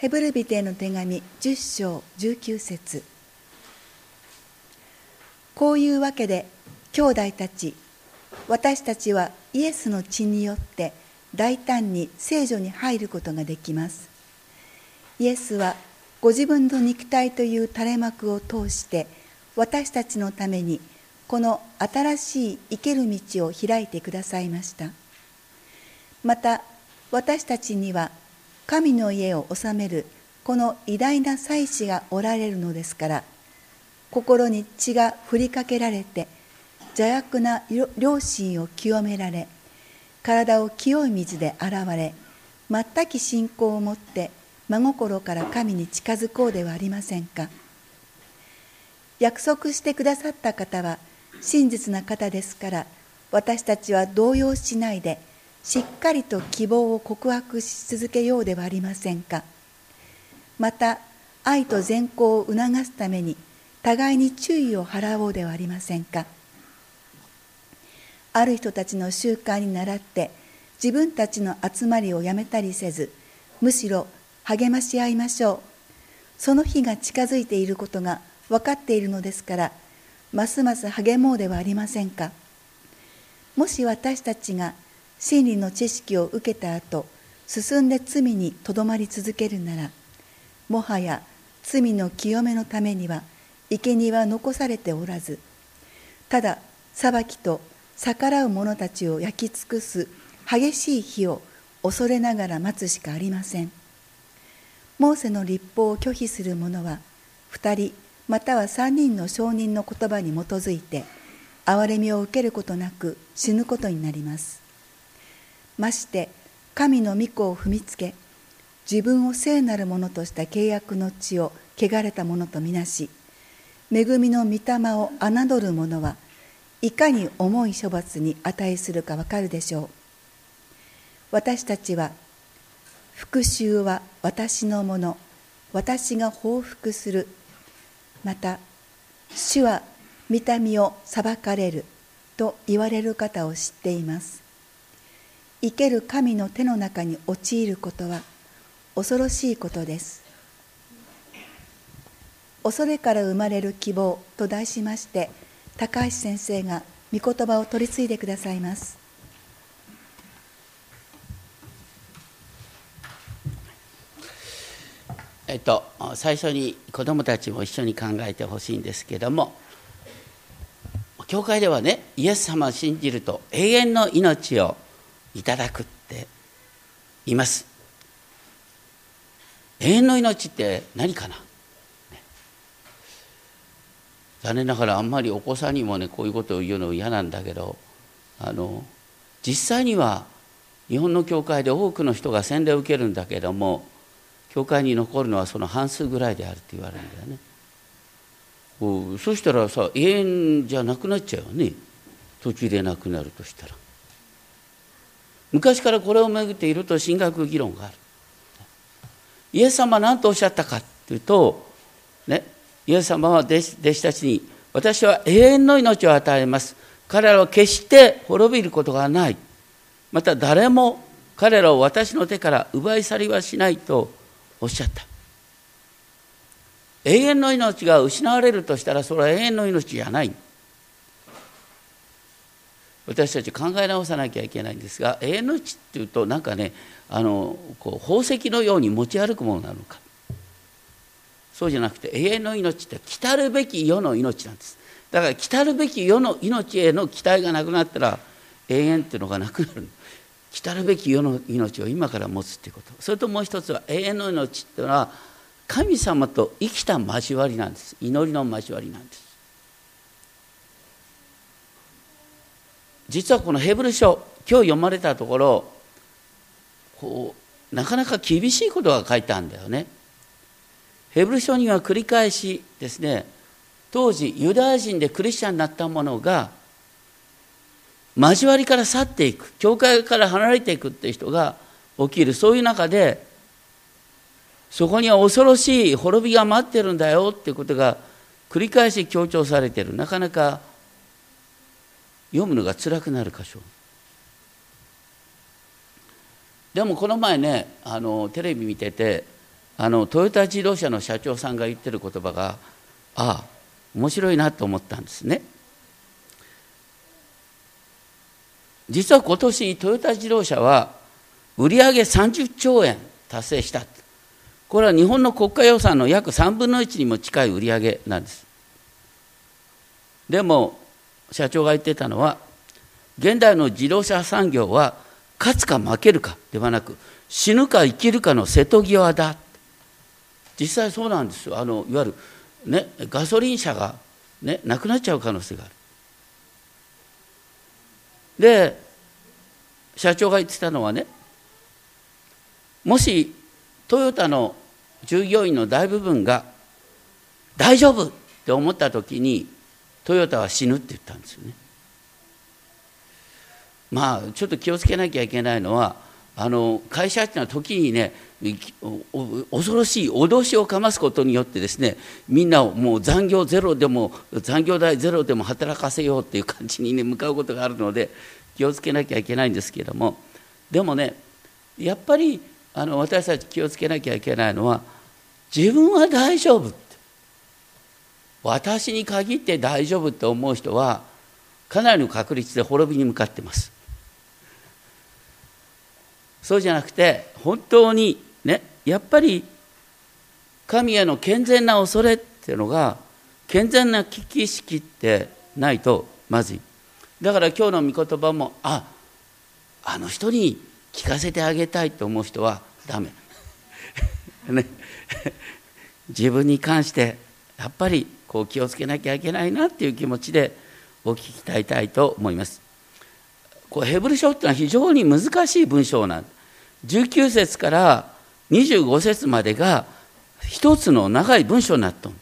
ヘブルビテへの手紙10章19節。こういうわけで兄弟たち私たちはイエスの血によって大胆に聖女に入ることができます。イエスはご自分の肉体という垂れ幕を通して私たちのためにこの新しい生ける道を開いてくださいました。また私たちには神の家を治めるこの偉大な祭司がおられるのですから心に血が振りかけられて邪悪な良心を清められ体を清い水で洗われ全き信仰を持って真心から神に近づこうではありませんか。約束してくださった方は真実な方ですから私たちは動揺しないでしっかりと希望を告白し続けようではありませんか。また愛と善行を促すために互いに注意を払おうではありませんか。ある人たちの習慣に倣って自分たちの集まりをやめたりせずむしろ励まし合いましょう。その日が近づいていることが分かっているのですからますます励もうではありませんか。もし私たちが真理の知識を受けた後進んで罪にとどまり続けるならもはや罪の清めのためには生贄は残されておらずただ裁きと逆らう者たちを焼き尽くす激しい火を恐れながら待つしかありません。モーセの立法を拒否する者は2人または3人の証人の言葉に基づいて憐れみを受けることなく死ぬことになります。まして神の御子を踏みつけ自分を聖なるものとした契約の地を汚れたものとみなし恵みの御霊を侮る者はいかに重い処罰に値するかわかるでしょう。私たちは復讐は私のもの私が報復するまた主は見た目を裁かれると言われる方を知っています。生ける神の手の中に陥ることは恐ろしいことです。恐れから生まれる希望と題しまして高橋先生が御言葉を取り継いでくださいます。えっと最初に子どもたちも一緒に考えてほしいんですけども教会ではねイエス様を信じると永遠の命をいただくっています永遠の命って何かな？残念ながらあんまりお子さんにもねこういうことを言うの嫌なんだけどあの実際には日本の教会で多くの人が洗礼を受けるんだけども教会に残るのはその半数ぐらいであるって言われるんだよね。そしたらさ永遠じゃなくなっちゃうよね途中でなくなるとしたら。昔からこれをめぐっていると神学議論がある。イエス様は何とおっしゃったかというとねイエス様は弟子弟子たちに私は永遠の命を与えます。彼らは決して滅びることがない。また誰も彼らを私の手から奪い去りはしないとおっしゃった。永遠の命が失われるとしたらそれは永遠の命じゃない。私たち考え直さなきゃいけないんですが永遠の命っていうとなんかねあのこう宝石のように持ち歩くものなのか。そうじゃなくて永遠の命って来たるべき世の命なんです。だから来たるべき世の命への期待がなくなったら永遠っていうのがなくなる来たるべき世の命を今から持つっていうこと。それともう一つは永遠の命っていうのは神様と生きた交わりなんです。祈りの交わりなんです。実はこのヘブル書今日読まれたところこうなかなか厳しいことが書いてあるんだよね。ヘブル書には繰り返しですね当時ユダヤ人でクリスチャンになった者が交わりから去っていく教会から離れていくっていう人が起きる。そういう中でそこには恐ろしい滅びが待ってるんだよっていうことが繰り返し強調されてる。なかなか読むのが辛くなる箇所。でもこの前ねあのテレビ見ててあのトヨタ自動車の社長さんが言ってる言葉がああ面白いなと思ったんですね。実は今年トヨタ自動車は売上30兆円達成した。これは日本の国家予算の約3分の1にも近い売り上げなんです。でも社長が言ってたのは現代の自動車産業は勝つか負けるかではなく死ぬか生きるかの瀬戸際だ。実際そうなんですよ。あのいわゆる、ね、ガソリン車が、ね、なくなっちゃう可能性がある。で社長が言ってたのはねもしトヨタの従業員の大部分が大丈夫って思った時にトヨタは死ぬって言ったんですよね。まあちょっと気をつけなきゃいけないのはあの会社っていうのは時にね恐ろしい脅しをかますことによってですねみんなをもう残業ゼロでも残業代ゼロでも働かせようっていう感じにね向かうことがあるので気をつけなきゃいけないんですけれどもでもねやっぱりあの私たち気をつけなきゃいけないのは自分は大丈夫私に限って大丈夫って思う人はかなりの確率で滅びに向かってます。そうじゃなくて本当にねやっぱり神への健全な恐れっていうのが健全な危機意識ってないとまずい。だから今日の御言葉もああの人に聞かせてあげたいと思う人はダメ。ね。自分に関してやっぱりこう気をつけなきゃいけないなっていう気持ちでお聞きたいたいと思います。こうヘブル書っていうのは非常に難しい文章なんで19節から25節までが一つの長い文章になっとんで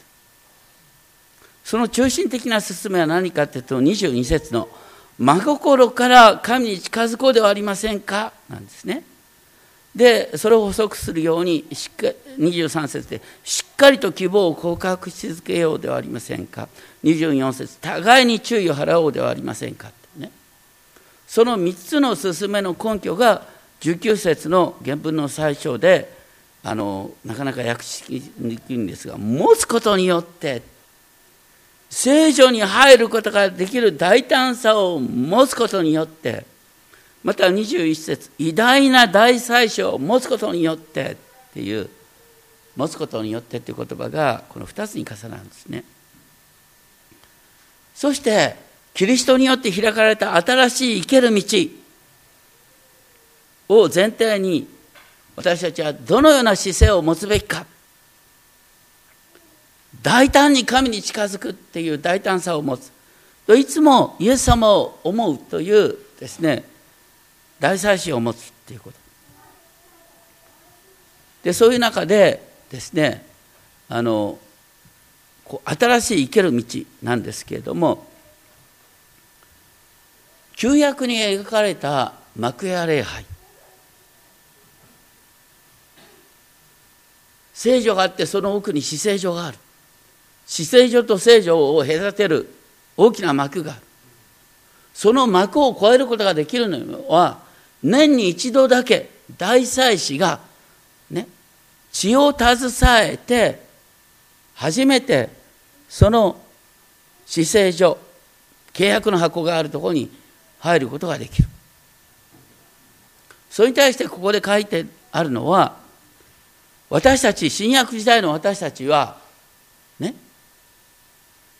その中心的な進めは何かっていうと22節の「真心から神に近づこうではありませんか？なんですね。でそれを補足するようにしっか23節でしっかりと希望を告白し続けようではありませんか？24節互いに注意を払おうではありませんか？ってね、その3つの勧めの根拠が19節の原文の最初であのなかなか訳しにくいんですが持つことによって聖書に入ることができる大胆さを持つことによってまた21節偉大な大祭司を持つことによってっていう持つことによってっていう言葉がこの2つに重なるんですね。そしてキリストによって開かれた新しい生ける道を前提に私たちはどのような姿勢を持つべきか。大胆に神に近づくっていう大胆さを持つ。いつもイエス様を思うというですね大祭司を持つっていうこと。でそういう中でですねあのこう新しい生ける道なんですけれども旧約に描かれた幕屋礼拝。聖女があってその奥に死聖所がある。死聖所と聖所を隔てる大きな幕がある。その幕を越えることができるのは年に一度だけ大祭司がね血を携えて初めてその死聖所契約の箱があるところに入ることができる。それに対してここで書いてあるのは私たち新約時代の私たちはね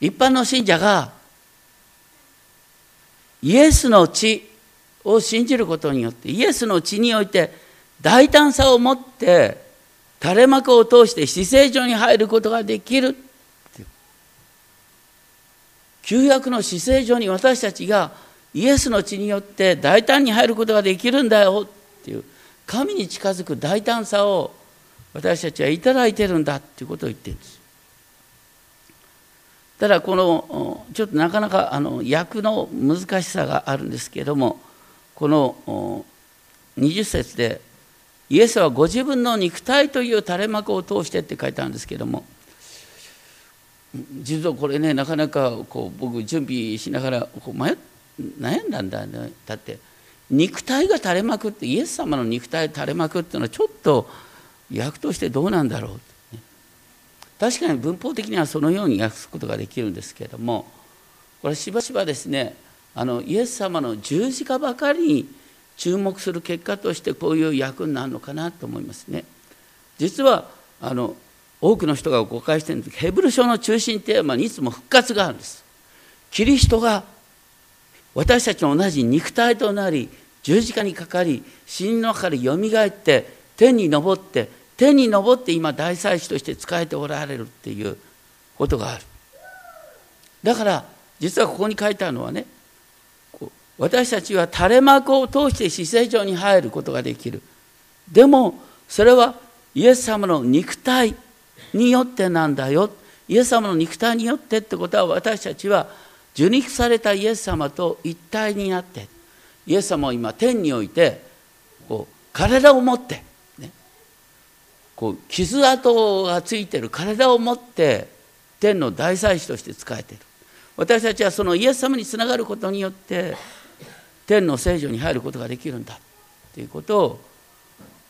一般の信者がイエスの血を信じることによってイエスの血において大胆さを持って垂れ幕を通して死聖所に入ることができる。旧約の死聖所に私たちがイエスの血によって大胆に入ることができるんだよっていう神に近づく大胆さを私たちは頂いてるんだっていうことを言ってるんです。ただこのちょっとなかなかあの訳の難しさがあるんですけれどもこの20節でイエスはご自分の肉体という垂れ幕を通してって書いてあるんですけども実はこれねなかなかこう僕準備しながらこう迷悩んだんだね。だって肉体が垂れ幕ってイエス様の肉体垂れ幕っていうのはちょっと訳としてどうなんだろう、ね、確かに文法的にはそのように訳すことができるんですけれどもこれしばしばですねあのイエス様の十字架ばかりに注目する結果としてこういう役になるのかなと思いますね。実はあの多くの人が誤解してるんですヘブル書の中心テーマにいつも復活があるんです。キリストが私たちと同じ肉体となり十字架にかかり死人の中からよみがえって天に昇って天に昇って今大祭司として仕えておられるっていうことがあるだから実はここに書いてあるのはね私たちは垂れ幕を通して死聖所に入ることができる。でもそれはイエス様の肉体によってなんだよ。イエス様の肉体によってってことは私たちは受肉されたイエス様と一体になって。イエス様を今天においてこう体を持って、ね、こう傷跡がついてる体を持って天の大祭司として仕えている。私たちはそのイエス様につながることによって天の聖女に入ることができるんだということを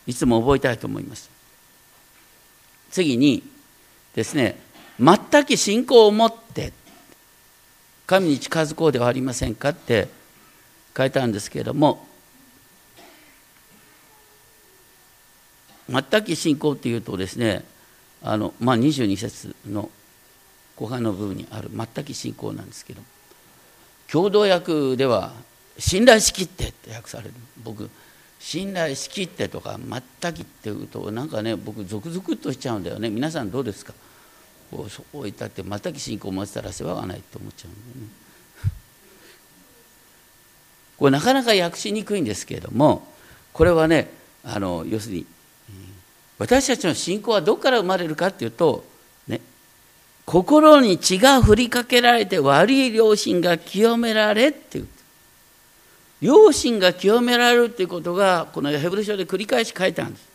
いつも覚えたいと思います。次にですね全く信仰を持って神に近づこうではありませんかって書いてあるんですけれども全く信仰っていうとですねあの、まあ、22節の後半の部分にある全く信仰なんですけど共同訳では「信頼しきって」って訳される。僕信頼しきってとか全くっていうとなんかね僕ゾクゾクっとしちゃうんだよね。皆さんどうですか？こうそういたって全く信仰を持ってたら世話がないと思っちゃうんだよね。これなかなか訳しにくいんですけれどもこれはねあの要するに私たちの信仰はどこから生まれるかっていうと、ね、心に血が振りかけられて悪い良心が清められっていう。良心が清められるっていうことがこのヘブル書で繰り返し書いてあるんです。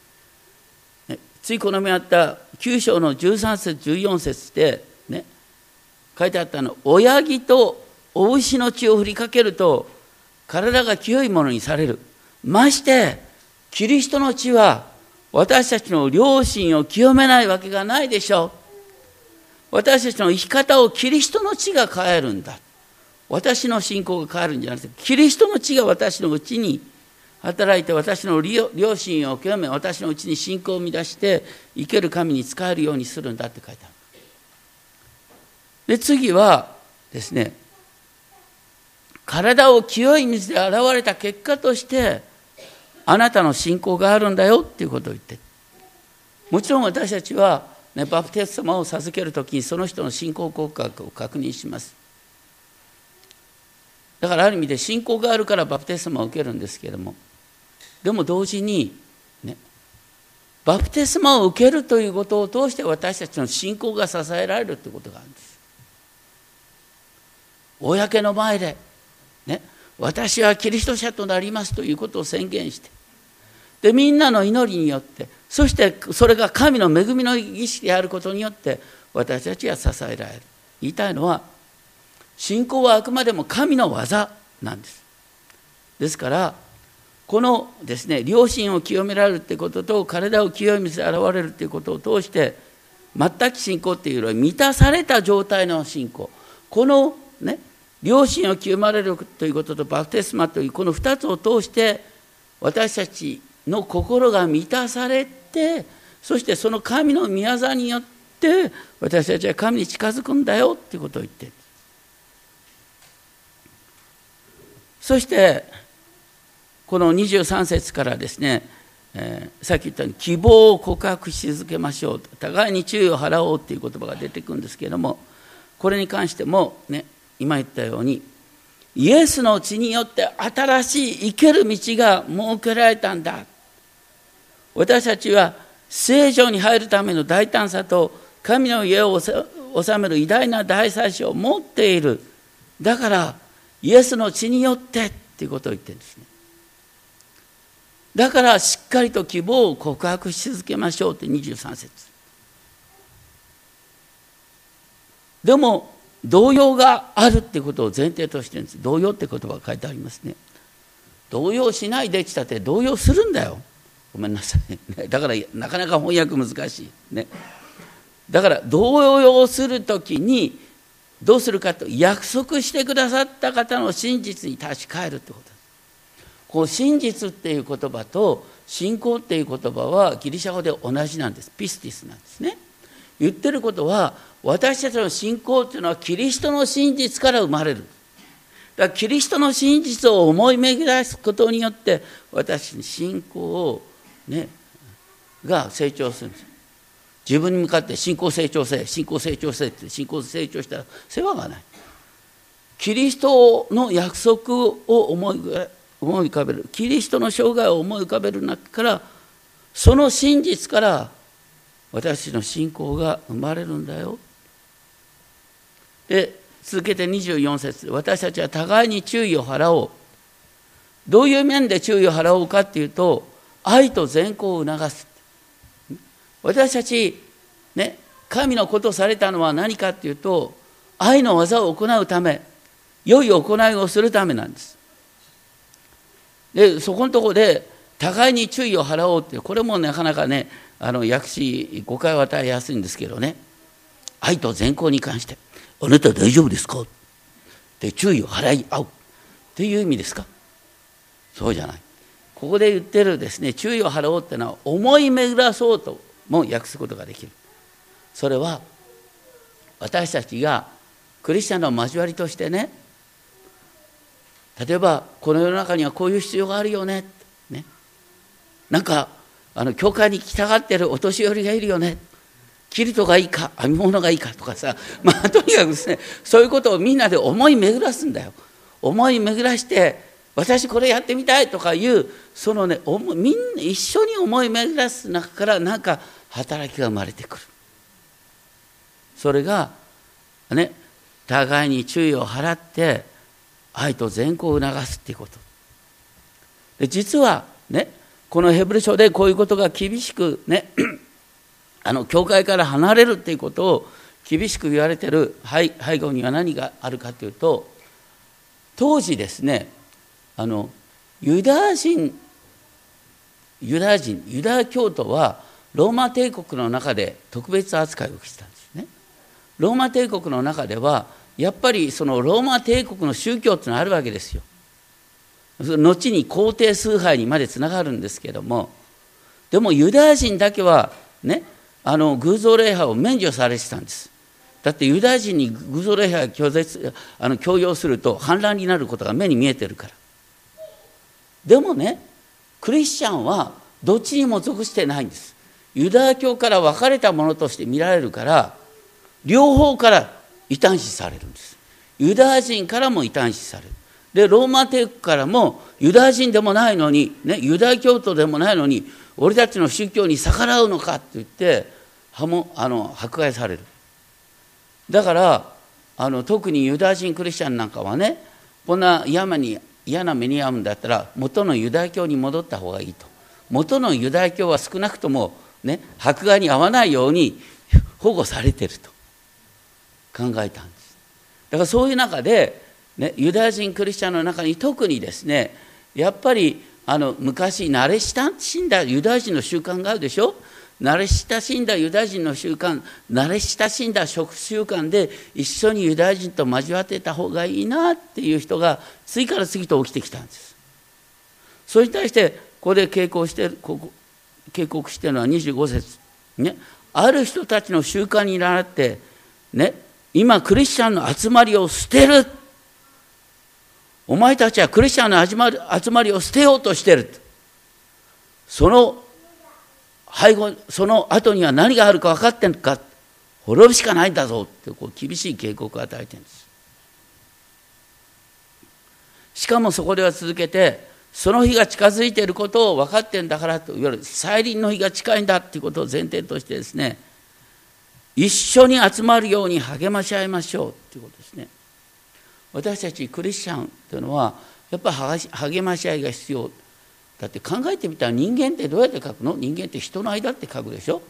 ついこの目あった9章の13節14節でね書いてあったの親木とお牛の血を振りかけると体が清いものにされるましてキリストの血は私たちの良心を清めないわけがないでしょう。私たちの生き方をキリストの血が変えるんだ私の信仰が変わるんじゃなくてキリストの血が私のうちに働いて私の良心を清め私のうちに信仰を生み出して生ける神に仕えるようにするんだって書いてある。で次はですね体を清い水で洗われた結果としてあなたの信仰があるんだよっていうことを言ってもちろん私たちは、ね、バプテスマを授ける時にその人の信仰告白を確認しますだからある意味で信仰があるからバプテスマを受けるんですけれどもでも同時に、ね、バプテスマを受けるということを通して私たちの信仰が支えられるということがあるんです。公の前で、ね、私はキリスト者となりますということを宣言してでみんなの祈りによってそしてそれが神の恵みの儀式であることによって私たちは支えられる言いたいのは信仰はあくまでも神の技なんです。ですからこのですね良心を清められるということと体を清い水で現れるということを通して全く信仰っていうのは満たされた状態の信仰。このね良心を清まれるということとバプテスマというこの2つを通して私たちの心が満たされてそしてその神の御業によって私たちは神に近づくんだよっていうことを言ってる。そしてこの23節からですね、えー、さっき言ったように希望を告白し続けましょう互いに注意を払おうという言葉が出てくるんですけれどもこれに関してもね今言ったようにイエスの血によって新しい生ける道が設けられたんだ。私たちは聖女に入るための大胆さと神の家を治める偉大な大祭司を持っている。だからイエスの血によってっていうことを言ってるんですね。だからしっかりと希望を告白し続けましょうって23節。でも動揺があるってことを前提としてるんです。動揺って言葉が書いてありますね。動揺しないできたって動揺するんだよ。ごめんなさい、だからなかなか翻訳難しいね。だから動揺する時にどうするかと約束してくださった方の真実に立ち返るってこと。こう真実っていう言葉と信仰っていう言葉はギリシャ語で同じなんです。ピスティスなんですね。言ってることは私たちの信仰っていうのはキリストの真実から生まれる。だからキリストの真実を思い巡らすことによって私に信仰をねが成長するんです。自分に向かって信仰成長せ信仰成長せって信仰成長したら世話がない。キリストの約束を思い浮かべる。キリストの生涯を思い浮かべる中からその真実から私の信仰が生まれるんだよ。で続けて24節。私たちは互いに注意を払おう。どういう面で注意を払おうかっていうと愛と善行を促す。私たちね神のことされたのは何かっていうと愛の技を行うため良い行いをするためなんです。でそこのとこで互いに注意を払おうってこれもなかなかねあの訳し誤解を与えやすいんですけどね。愛と善行に関して「あなた大丈夫ですか?」って注意を払い合う。っていう意味ですか？そうじゃない。ここで言ってるですね注意を払おうっていうのは思い巡らそうとも訳すことができる。それは私たちがクリスチャンの交わりとしてね例えばこの世の中にはこういう必要があるよねね。なんかあの教会に来たがってるお年寄りがいるよね。キルトがいいか編み物がいいかとかさ。まあとにかくですねそういうことをみんなで思い巡らすんだよ。思い巡らして私これやってみたいとかいうそのねみんな一緒に思い巡らす中からなんか働きが生まれてくる。それがね互いに注意を払って愛と善行を促すっていうこと。で実はねこのヘブル書でこういうことが厳しくねあの教会から離れるっていうことを厳しく言われてる背後には何があるかというと当時ですねあのユダヤ人ユダヤ人ユダヤ教徒はローマ帝国の中で特別扱いをしたんですね。ローマ帝国の中ではやっぱりそのローマ帝国の宗教っていうのがあるわけですよ。後に皇帝崇拝にまでつながるんですけどもでもユダヤ人だけはねあの偶像礼拝を免除されてたんです。だってユダヤ人に偶像礼拝を強あの強要すると反乱になることが目に見えてるから。でもねクリスチャンはどっちにも属してないんです。ユダヤ教から分かれたものとして見られるから両方から異端視されるんです。ユダヤ人からも異端視される。でローマ帝国からもユダヤ人でもないのに、ね、ユダヤ教徒でもないのに俺たちの宗教に逆らうのかって言ってはもあの迫害される。だからあの特にユダヤ人クリスチャンなんかはねこんな山に嫌な目に遭うんだったら元のユダヤ教に戻った方がいいと。元のユダヤ教は少なくともね迫害に遭わないように保護されてると。考えたんです。だからそういう中で、ね、ユダヤ人クリスチャンの中に特にですねやっぱりあの昔慣れ親しんだユダヤ人の習慣があるでしょ。慣れ親しんだユダヤ人の習慣慣れ親しんだ食習慣で一緒にユダヤ人と交わってた方がいいなっていう人が次から次と起きてきたんです。それに対してここで警告してるここ警告してるのは25節。ね。ある人たちの習慣に倣ってね。今クリスチャンの集まりを捨てる。お前たちはクリスチャンの集まり集まりを捨てようとしてる。その背後その後には何があるか分かってんのか滅ぶしかないんだぞってこう厳しい警告を与えてるんです。しかもそこでは続けてその日が近づいていることを分かってんだからといわゆる。再臨の日が近いんだっていうことを前提としてですね一緒に集まるように励まし合いましょうということですね。私たちクリスチャンというのはやっぱり励まし合いが必要。だって考えてみたら人間ってどうやって書くの？人間って人の間って書くでしょ？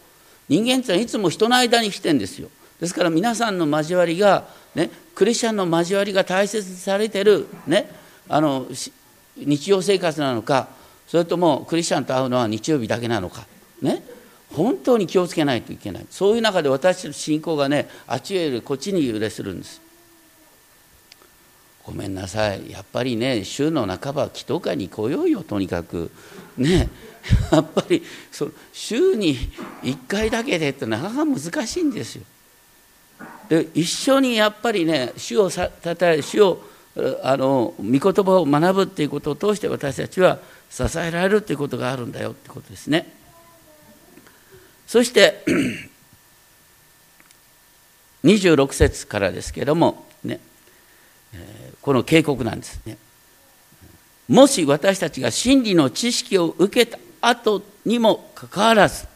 人間っていつも人の間に来てんですよ。ですから皆さんの交わりが、ね、クリスチャンの交わりが大切にされてる、ね、あの日常生活なのかそれともクリスチャンと会うのは日曜日だけなのかね本当に気をつけないといけない。そういう中で私の信仰がねあっちへよりこっちに揺れするんです。ごめんなさい。やっぱりね週の半ば祈祷会に来ようよとにかく。ね。やっぱりそ週に1回だけでってなかなか難しいんですよ。で一緒にやっぱりね主をたたえ主をあの御言葉を学ぶっていうことを通して私たちは支えられるっていうことがあるんだよってことですね。そして 26節からですけれどもこの警告なんですね。もし私たちが真理の知識を受けた後にもかかわらず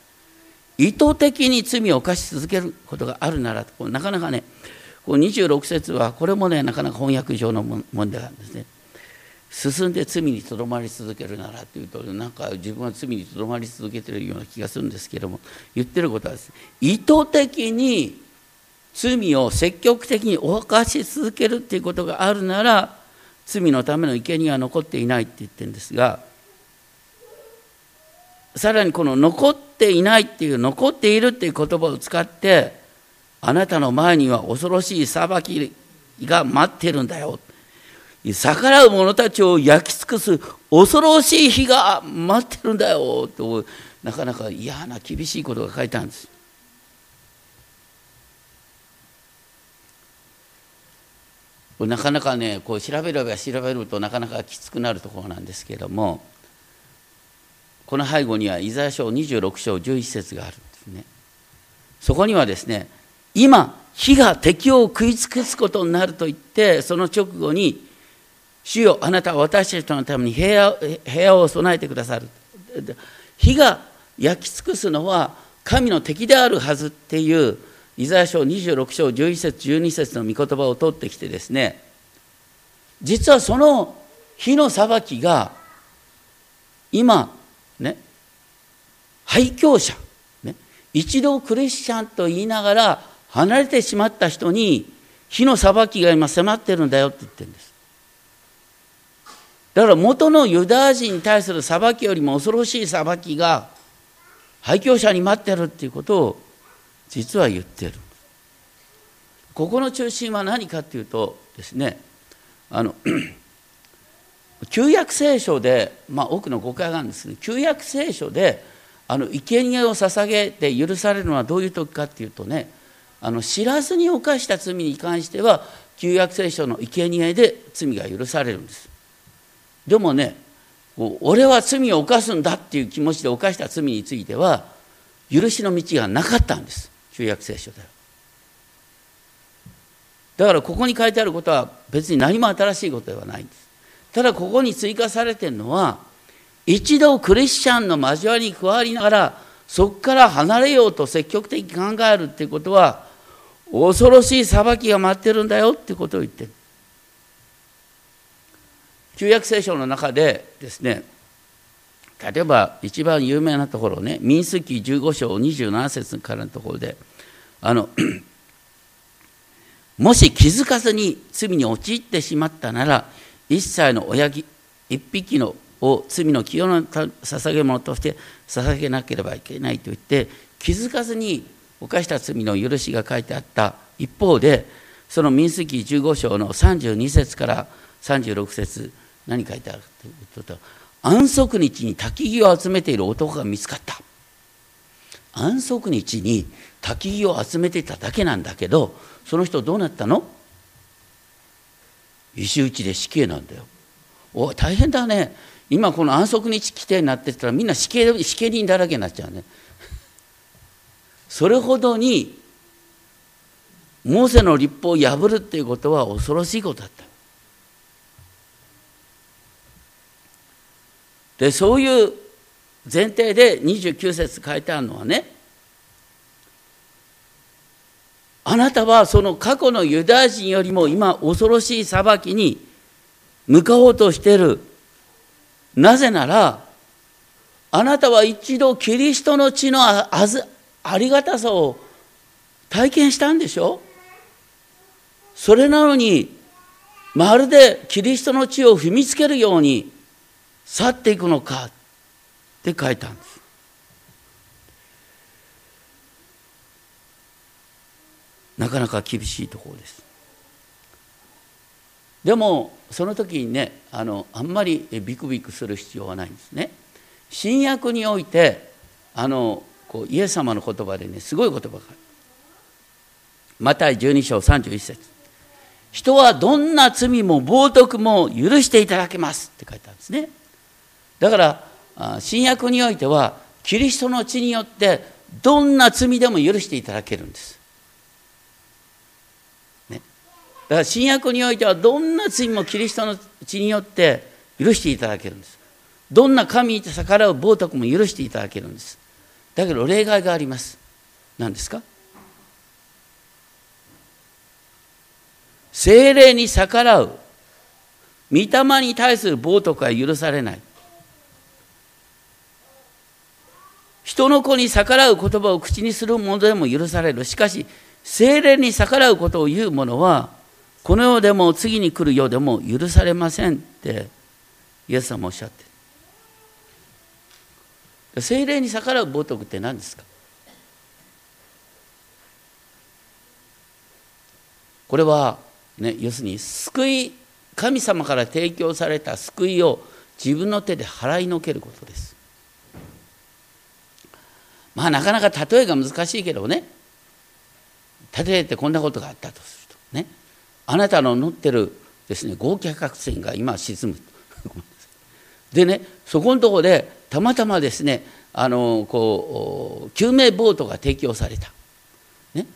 意図的に罪を犯し続けることがあるならなかなかねこう26節はこれもねなかなか翻訳上の問題なんですね。進んで罪にとどまり続けるならというとなんか自分は罪にとどまり続けてるような気がするんですけども言ってることはです、ね、意図的に罪を積極的に犯し続けるっていうことがあるなら罪のための生贄は残っていないって言ってるんですがさらにこの残っていないっていう残っているっていう言葉を使ってあなたの前には恐ろしい裁きが待ってるんだよ。逆らう者たちを焼き尽くす恐ろしい日が待ってるんだよ。となかなか嫌な厳しいことが書いてあるんです。なかなかねこう調べれば調べるとなかなかきつくなるところなんですけれどもこの背後にはイザヤ書26章11節があるんですね。そこにはですね今火が敵を食い尽くすことになると言ってその直後に「主よあなたは私たちのために部屋部屋を備えてくださる」火が焼き尽くすのは神の敵であるはずっていうイザヤ書26章11節12節の御言葉を取ってきてですね実はその火の裁きが今ね廃教者、ね、一度クリスチャンと言いながら離れてしまった人に火の裁きが今迫ってるんだよって言ってるんです。だから元のユダヤ人に対する裁きよりも恐ろしい裁きが廃教者に待ってるっていうことを実は言ってる。ここの中心は何かっていうとですねあの 旧約聖書で、まあ、多くの誤解があるんですけど旧約聖書であの生贄を捧げて許されるのはどういう時かっていうとねあの知らずに犯した罪に関しては旧約聖書の生贄で罪が許されるんです。でもね俺は罪を犯すんだっていう気持ちで犯した罪については許しの道がなかったんです。旧約聖書ではだからここに書いてあることは別に何も新しいことではないんです。ただここに追加されてるのは一度クリスチャンの交わりに加わりながらそこから離れようと積極的に考えるっていうことは恐ろしい裁きが待ってるんだよっていうことを言ってる。旧約聖書の中でですね例えば一番有名なところね民数記15章27節からのところであの もし気づかずに罪に陥ってしまったなら一切の親木一匹のを罪の清の捧げ物として捧げなければいけないと言って気づかずに犯した罪の許しが書いてあった。一方でその民数記15章の32節から36節何書いてあるというと安息日に焚き木を集めている男が見つかった。安息日に焚き木を集めてただけなんだけどその人どうなったの？石打ちで死刑なんだよ。お大変だね。今この安息日規定になってたらみんな死刑死刑人だらけになっちゃうね。それほどにモーセの立法を破るっていうことは恐ろしいことだった。でそういう前提で29節書いてあるのはねあなたはその過去のユダヤ人よりも今恐ろしい裁きに向かおうとしてる。なぜなら、あなたは一度キリストの血のあありがたさを体験したんでしょ？それなのに、まるでキリストの血を踏みつけるように去っていくのかって書いたんですなかなか厳しいところです。でもその時にねあのあんまりビクビクする必要はないんですね。新約においてあのこうイエス様の言葉でねすごい言葉がある。マタイ12章31節。人はどんな罪も冒涜も許していただけます。って書いてあるんですね。だから新約においてはキリストの血によってどんな罪でも許していただけるんです、ね、だだから新約においてはどんな罪もキリストの血によって許していただけるんです。どんな神に逆らう冒涜も許していただけるんです。だけど例外があります。何ですか？精霊に逆らう御霊に対する冒涜は許されない人の子に逆らう言葉を口にするものでも許される。しかし精霊に逆らうことを言う者はこの世でも次に来る世でも許されませんってイエス様おっしゃって。る精霊に逆らう冒涜って何ですか？これはね、要するに救い神様から提供された救いを自分の手で払いのけることです。まあなかなか例えが難しいけどね。例えてこんなことがあったとするとね。あなたの乗ってるですね合計客船が今沈む。でねそこのとこでたまたまですねあのこう救命ボートが提供された、ね、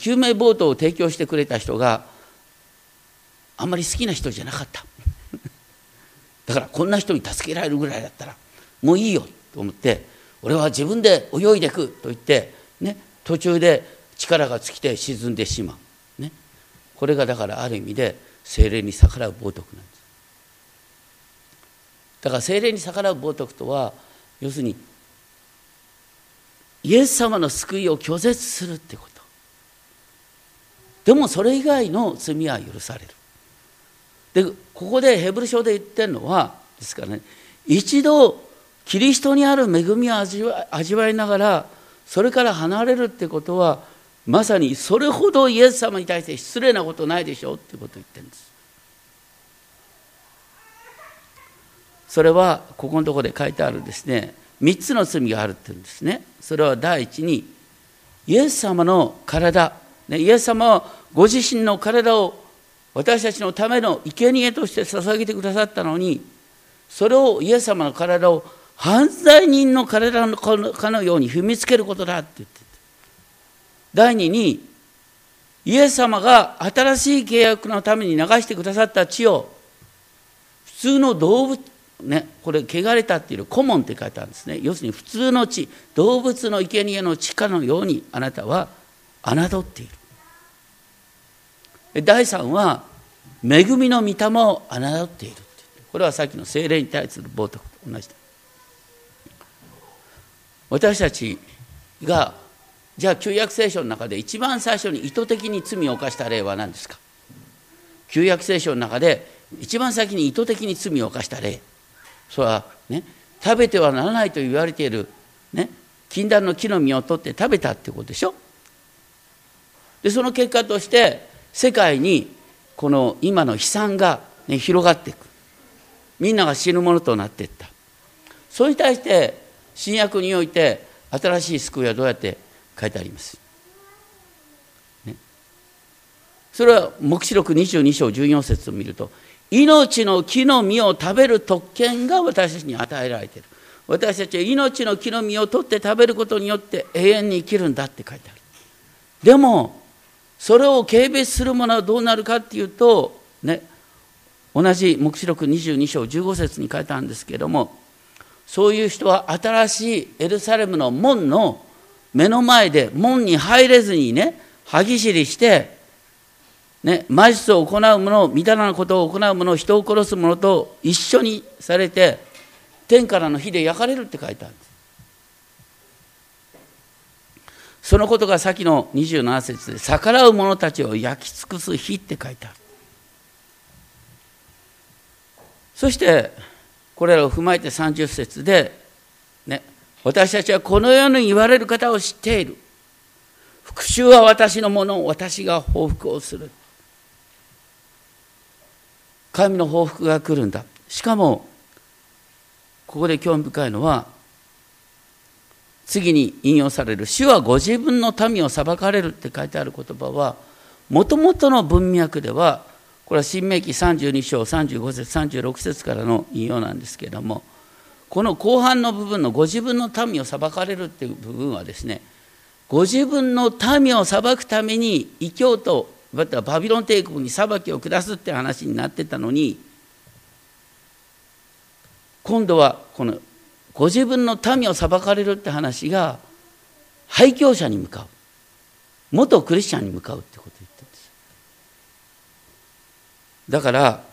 救命ボートを提供してくれた人があんまり好きな人じゃなかった。だからこんな人に助けられるぐらいだったらもういいよと思って俺は自分で泳いでくと言って、ね、途中で力が尽きて沈んでしまう、これがだからある意味で精霊に逆らう冒涜なんです。だから精霊に逆らう冒涜とは要するにイエス様の救いを拒絶するってこと。でもそれ以外の罪は許される。でここでヘブル書で言ってるのはですからね一度キリストにある恵みを味わ味わいながらそれから離れるってことはまさにそれほどイエス様に対して失礼なことないでしょうってことを言ってるんです。それはここのところで書いてあるですね3つの罪があるって言うんですね。それは第一にイエス様の体、ね、イエス様はご自身の体を私たちのための生贄として捧げてくださったのにそれをイエス様の体を犯罪人の体のかのように踏みつけることだって言って第二にイエス様が新しい契約のために流してくださった血を普通の動物ねこれ汚れたっていう顧問って書いてあるんですね。要するに普通の血動物の生贄の血かのようにあなたは侮っている。第3は恵みの御霊を侮っているこれはさっきの精霊に対する冒涜と同じだ。私たちがじゃあ旧約聖書の中で一番最初に意図的に罪を犯した例は何ですか？旧約聖書の中で一番先に意図的に罪を犯した例。それはね食べてはならないと言われているね禁断の木の実を取って食べたってことでしょ？でその結果として世界にこの今の悲惨が、ね、広がっていく。みんなが死ぬものとなっていった。それに対して新約において新しい救いはどうやって書いてあります、ね、それは黙示録22章14節を見ると命の木の実を食べる特権が私たちに与えられている。私たちは命の木の実を取って食べることによって永遠に生きるんだって書いてある。でもそれを軽蔑する者はどうなるかっていうと、ね、同じ黙示録22章15節に書いてあるんですけれどもそういう人は新しいエルサレムの門の目の前で門に入れずにね歯ぎしりしてね、魔術を行う者、みだらなことを行う者、人を殺す者と一緒にされて、天からの火で焼かれるって書いてあるんです。そのことが先の27節で逆らう者たちを焼き尽くす火って書いてあるそしてこれらを踏まえて30節でね、私たちはこのように言われる方を知っている。復讐は私のもの、私が報復をする。神の報復が来るんだ。しかも、ここで興味深いのは、次に引用される「主はご自分の民を裁かれる」って書いてある言葉はもともとの文脈ではこれは新明記32章35節36節からの引用なんですけれどもこの後半の部分のご自分の民を裁かれるっていう部分はですねご自分の民を裁くために異教とまたバビロン帝国に裁きを下すって話になってたのに今度はこのご自分の民を裁かれるって話が廃教者に向かう。元クリスチャンに向かうってことを言ってるんです。だから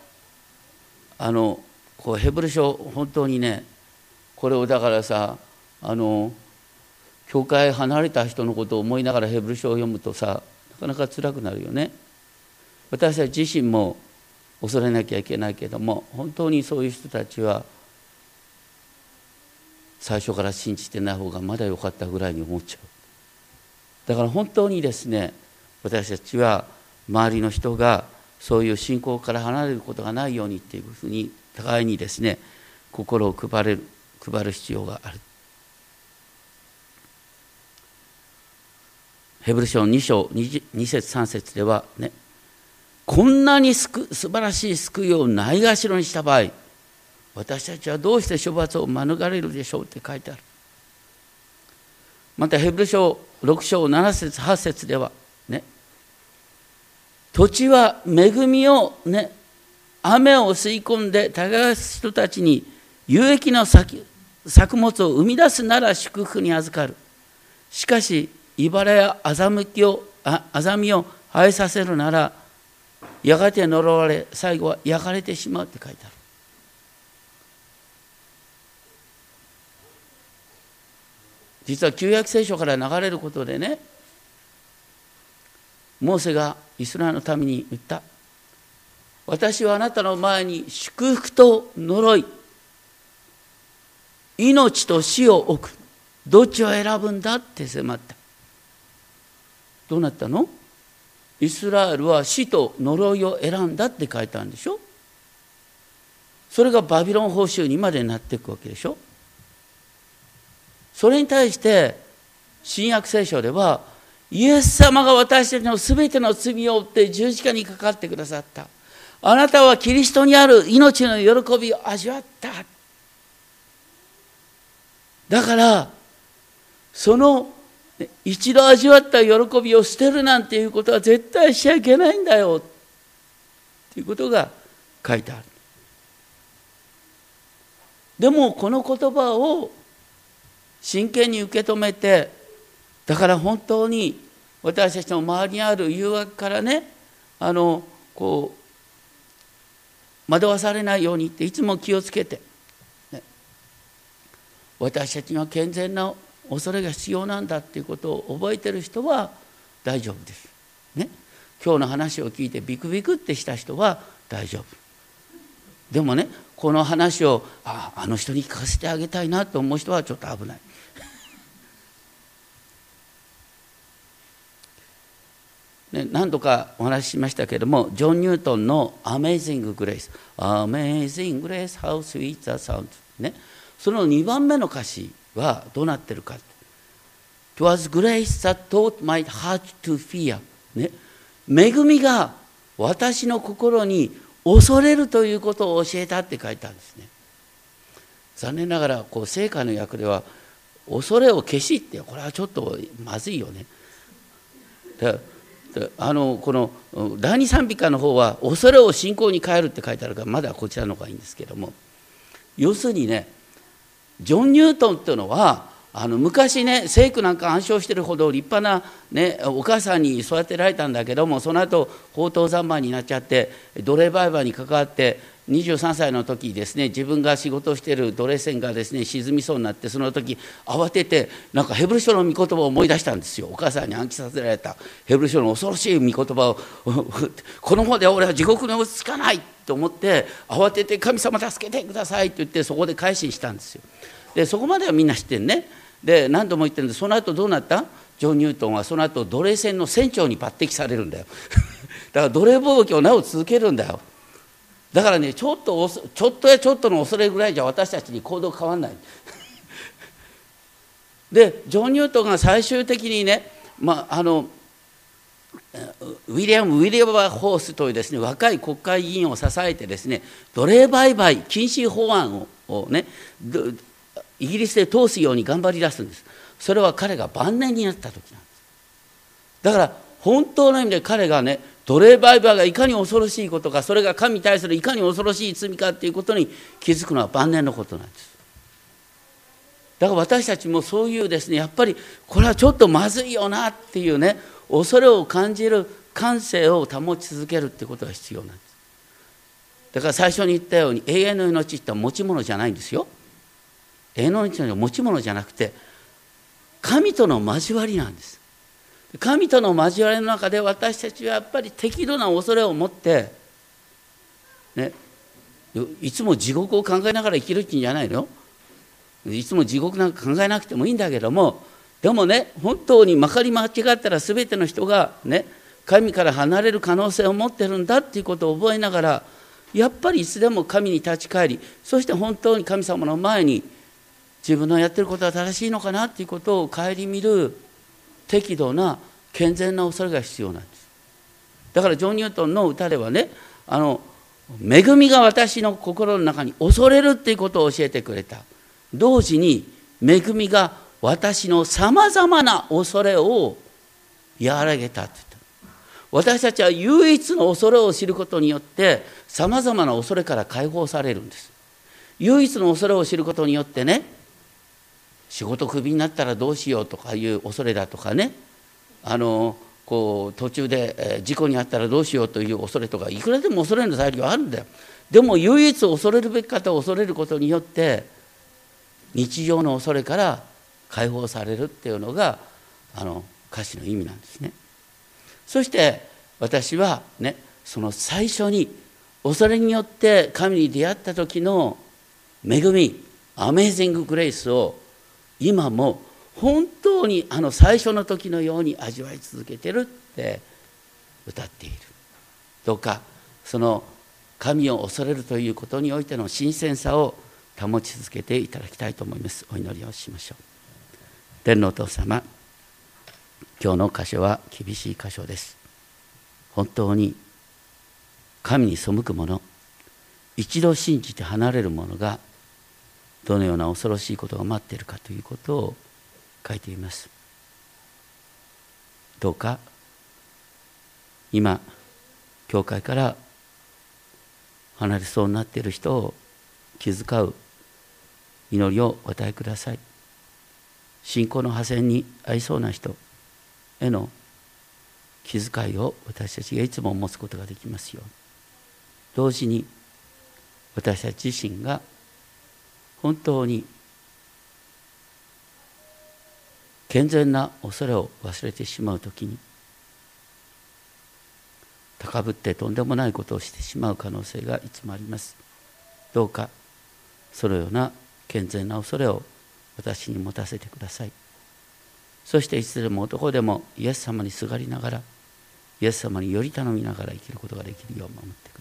あのこうヘブル書本当にねこれをだからさあの教会離れた人のことを思いながらヘブル書を読むとさなかなか辛くなるよね。私たち自身も恐れなきゃいけないけども本当にそういう人たちは最初から信じてない方がまだ良かったぐらいに思っちゃう。だから本当にですね私たちは周りの人がそういう信仰から離れることがないようにっていうふうに互いにですね心を配れる。配る必要がある。ヘブル書2章 2, 2節3節ではねこんなにすく素晴らしい救いをないがしろにした場合私たちはどうして処罰を免れるでしょうって書いてある。またヘブル書6章7節8節ではね土地は恵みをね雨を吸い込んで耕す人たちに有益な作物を生み出すなら祝福に預かる。しかし茨や欺きを欺みを生えさせるならやがて呪われ最後は焼かれてしまうって書いてある。実は旧約聖書から流れることでねモーセがイスラエルのために言った。私はあなたの前に祝福と呪い命と死を置く。どっちを選ぶんだって迫った。どうなったの？イスラエルは死と呪いを選んだって書いたんでしょ？それがバビロン報酬にまでなっていくわけでしょ？それに対して新約聖書ではイエス様が私たちの全ての罪を負って十字架にかかってくださった。あなたはキリストにある命の喜びを味わった。だからその一度味わった喜びを捨てるなんていうことは絶対しちゃいけないんだよ。っていうことが書いてある。でもこの言葉を真剣に受け止めてだから本当に私たちの周りにある誘惑からねあのこう惑わされないようにっていつも気をつけて、私たちには健全な恐れが必要なんだっていうことを覚えてる人は大丈夫です。ね、今日の話を聞いてビクビクってした人は大丈夫。でもねこの話をああの人に聞かせてあげたいなと思う人はちょっと危ない。ね、何度かお話ししましたけれどもジョン・ニュートンの「Amazing Grace」「Amazing Grace How Sweet the Sound」ねその2番目の歌詞はどうなってるか「Twas grace that taught my heart to fear」ね。恵みが私の心に恐れるということを教えたって書いたんですね。残念ながらこう聖歌の役では恐れを消しってこれはちょっとまずいよね。あのこの第二賛美歌の方は恐れを信仰に変えるって書いてあるからまだこちらの方がいいんですけども。要するにねジョン・ニュートンっていうのはあの昔ね聖句なんか暗唱してるほど立派な、ね、お母さんに育てられたんだけどもその後宝刀三昧になっちゃって奴隷売買に関わって23歳の時ですね自分が仕事をしている奴隷船がですね沈みそうになってその時慌ててなんかヘブル書の御言葉を思い出したんですよ。お母さんに暗記させられたヘブル書の恐ろしい御言葉を このままで俺は地獄に落ち着かないと思って慌てて神様助けてくださいって言ってそこで改心したんですよ。でそこまではみんな知ってるね。で何度も言ってるんでその後どうなった？ジョン・ニュートンはその後奴隷船の船長に抜擢されるんだよ。だから奴隷貿易をなお続けるんだよ。だからねちょっとちょっとやちょっとの恐れぐらいじゃ私たちに行動変わんない。でジョン・ニュートンが最終的にね、まあ、あのウィリアム・ウィリアム・ホースというです、ね、若い国会議員を支えてですね奴隷売買禁止法案をねイギリスで通すように頑張り出すんです。それは彼が晩年になった時なんです。だから本当の意味で彼がね奴隷売買がいかに恐ろしいことかそれが神に対するいかに恐ろしい罪かっていうことに気づくのは晩年のことなんです。だから私たちもそういうですねやっぱりこれはちょっとまずいよなっていうね恐れを感じる感性を保ち続けるってことが必要なんです。だから最初に言ったように永遠の命って持ち物じゃないんですよ。永遠の命の持ち物じゃなくて神との交わりなんです。神との交わりの中で私たちはやっぱり適度な恐れを持ってねいつも地獄を考えながら生きるってんじゃないの？いつも地獄なんか考えなくてもいいんだけどもでもね本当にまかり間違ったら全ての人がね神から離れる可能性を持ってるんだっていうことを覚えながらやっぱりいつでも神に立ち返りそして本当に神様の前に自分のやってることは正しいのかなっていうことを顧みる適度な健全な恐れが必要なんです。だからジョン・ニュートンの歌ではねあの恵みが私の心の中に恐れるっていうことを教えてくれた。同時に恵みが私のさまざまな恐れを和らげたって言った。私たちは唯一の恐れを知ることによってさまざまな恐れから解放されるんです。唯一の恐れを知ることによってね仕事クビになったらどうしようとかいう恐れだとかね。あのこう途中で事故に遭ったらどうしようという恐れとかいくらでも恐れの材料あるんだよ。でも唯一恐れるべき方を恐れることによって日常の恐れから解放されるっていうのがあの歌詞の意味なんですね。そして私はねその最初に恐れによって神に出会った時の恵みアメージング・グレイスを今も本当にあの最初の時のように味わい続けてるって歌っている。どうかその神を恐れるということにおいての新鮮さを保ち続けていただきたいと思います。お祈りをしましょう。天皇お父様今日の箇所は厳しい箇所です。本当に神に背く者一度信じて離れる者がどのような恐ろしいことが待っているかということを書いています。どうか今教会から離れそうになっている人を気遣う祈りをお与えください。信仰の派生に合いそうな人への気遣いを私たちがいつも持つことができますように。同時に私たち自身が本当に健全な恐れを忘れてしまう時に高ぶってとんでもないことをしてしまう可能性がいつもあります。どうかそのような健全な恐れを私に持たせてください。そしていつでも男でもイエス様にすがりながらイエス様により頼みながら生きることができるよう守ってください。